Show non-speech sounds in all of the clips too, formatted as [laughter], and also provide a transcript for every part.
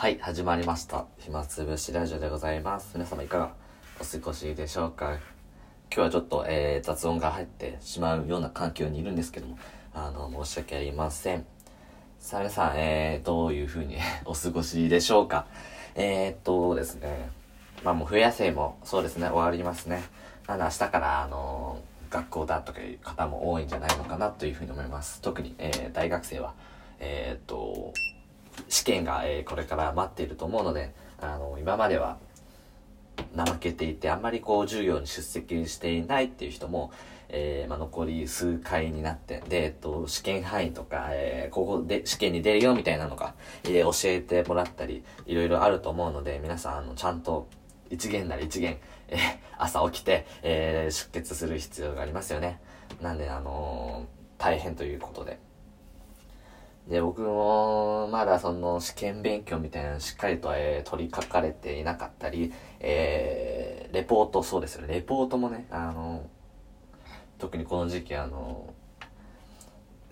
はい、始まりました。暇つぶしラジオでございます。皆様いかがお過ごしでしょうか？今日はちょっと、えー、雑音が入ってしまうような環境にいるんですけども、あの、申し訳ありません。さあ皆さん、えー、どういう風に [laughs] お過ごしでしょうか？えー、っとですね、まあもう冬休みもそうですね、終わりますね。なので明日から、あの学校だとかいう方も多いんじゃないのかなというふうに思います。特に、えー、大学生は、えー、っと、試験が、えーこれから待っていると思うので、あの、今までは怠けていて、あんまりこう、授業に出席していないっていう人も、えーまあ、残り数回になって、で、えっと、試験範囲とか、えーここで試験に出るよみたいなのが、えー教えてもらったり、いろいろあると思うので、皆さん、あの、ちゃんと、一元なら一元、えー朝起きて、えー出血する必要がありますよね。なんで、あのー大変ということで。で、僕も、まだその試験勉強みたいなのしっかりと、えー取り書かれていなかったり、えーレポート、そうですよね。レポートもね、あの特にこの時期、あの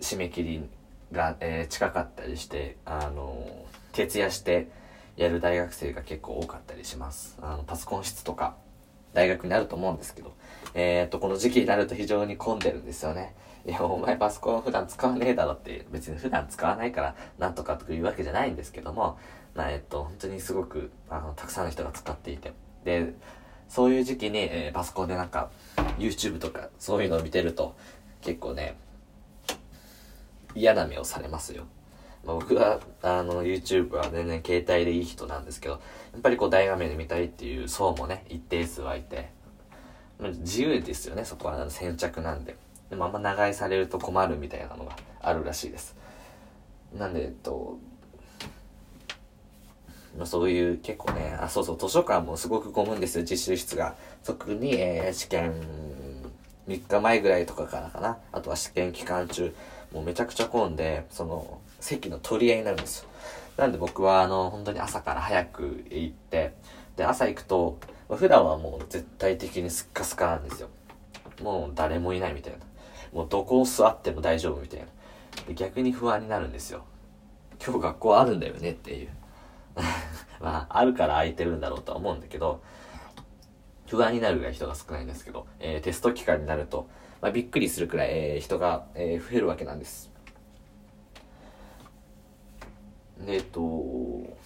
締め切りが、えー近かったりして、あの徹夜してやる大学生が結構多かったりします。あの、パソコン室とか、大学になると思うんですけど、えーっと、この時期になると非常に混んでるんですよね。いや、お前パソコン普段使わねえだろって、別に普段使わないからなんとかとかいうわけじゃないんですけども、まあ、えっと、本当にすごく、あの、たくさんの人が使っていて、で、そういう時期に、えーパソコンでなんか、YouTube とか、そういうのを見てると、結構ね、嫌な目をされますよ。まあ、僕は、あの、YouTube は全然携帯でいい人なんですけど、やっぱりこう大画面で見たいっていう層もね、一定数はいて、ま自由ですよね、そこは先着なんで。でもあんま長居されると困るみたいなのがあるらしいです。なんで、えっと、まあ、そういう結構ね、あ、そうそう、図書館もすごく混むんですよ、実習室が。特に、えー試験3日前ぐらいとかからかな。あとは試験期間中、もうめちゃくちゃ混んで、その、席の取り合いになるんですよ。なんで僕は、あの、本当に朝から早く行って、で、朝行くと、ま普段はもう絶対的にスッカスカなんですよ。もう誰もいないみたいな。もうどこを座っても大丈夫みたいな。で逆に不安になるんですよ。今日学校あるんだよねっていう。[laughs] まあ、あるから空いてるんだろうとは思うんだけど、不安になるぐらい人が少ないんですけど、えーテスト期間になると、まあ、びっくりするくらい、えー人が、えー増えるわけなんです。で、えっと、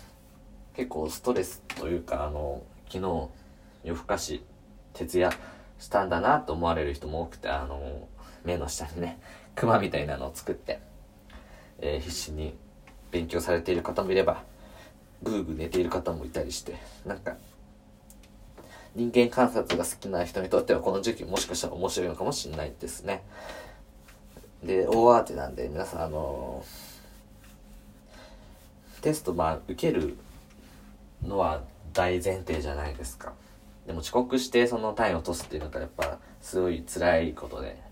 結構ストレスというか、あの、昨日、夜更かし、徹夜したんだなと思われる人も多くて、あの、目の下にね、[laughs] クマみたいなのを作って、えー必死に勉強されている方もいれば、ぐーぐー寝ている方もいたりして、なんか、人間観察が好きな人にとってはこの時期もしかしたら面白いのかもしれないですね。で、大慌てなんで皆さんあのテストまあ受けるのは大前提じゃないですか。でも遅刻してその単位を落とすっていうのがやっぱすごい辛いことで、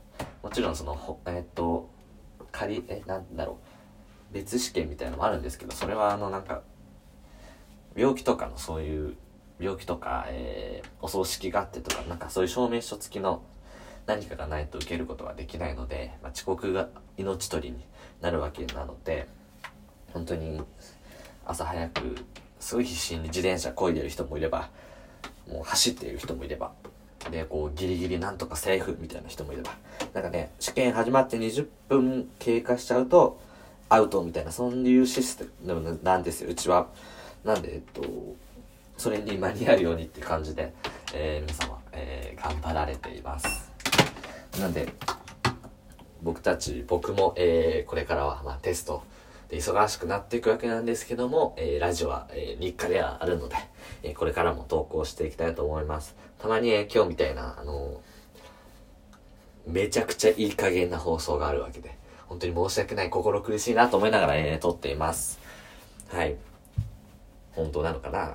もちろんその、えっと、仮、え、なんだろう、別試験みたいなのもあるんですけど、それはあのなんか、病気とかのそういう病気とか、えーお葬式があってとかなんかそういう証明書付きの何かがないと受けることができないので、まあ、遅刻が命取りになるわけなので本当に朝早くすごい必死に自転車漕いでる人もいればもう走っている人もいればでこうギリギリなんとかセーフみたいな人もいればなんかね試験始まって20分経過しちゃうとアウトみたいなそういうシステムなんですよ。うちは。なんでえっとそれに間に合うようにって感じで、えー皆様、えー頑張られています。なんで僕たち僕も、えーこれからは、まあ、テスト忙しくなっていくわけなんですけども、えーラジオは、えー日課ではあるので、えーこれからも投稿していきたいと思います。たまに、え今日みたいなあのめちゃくちゃいい加減な放送があるわけで本当に申し訳ない心苦しいなと思いながら、えー撮っています。はい。本当なのかな？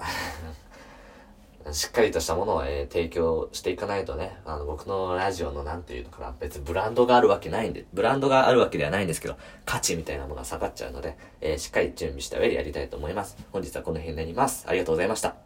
しっかりとしたものを、えー提供していかないとね、あの、僕のラジオのなんていうのかな、別にブランドがあるわけないんで、ブランドがあるわけではないんですけど、価値みたいなものが下がっちゃうので、えーしっかり準備した上でやりたいと思います。本日はこの辺になります。ありがとうございました。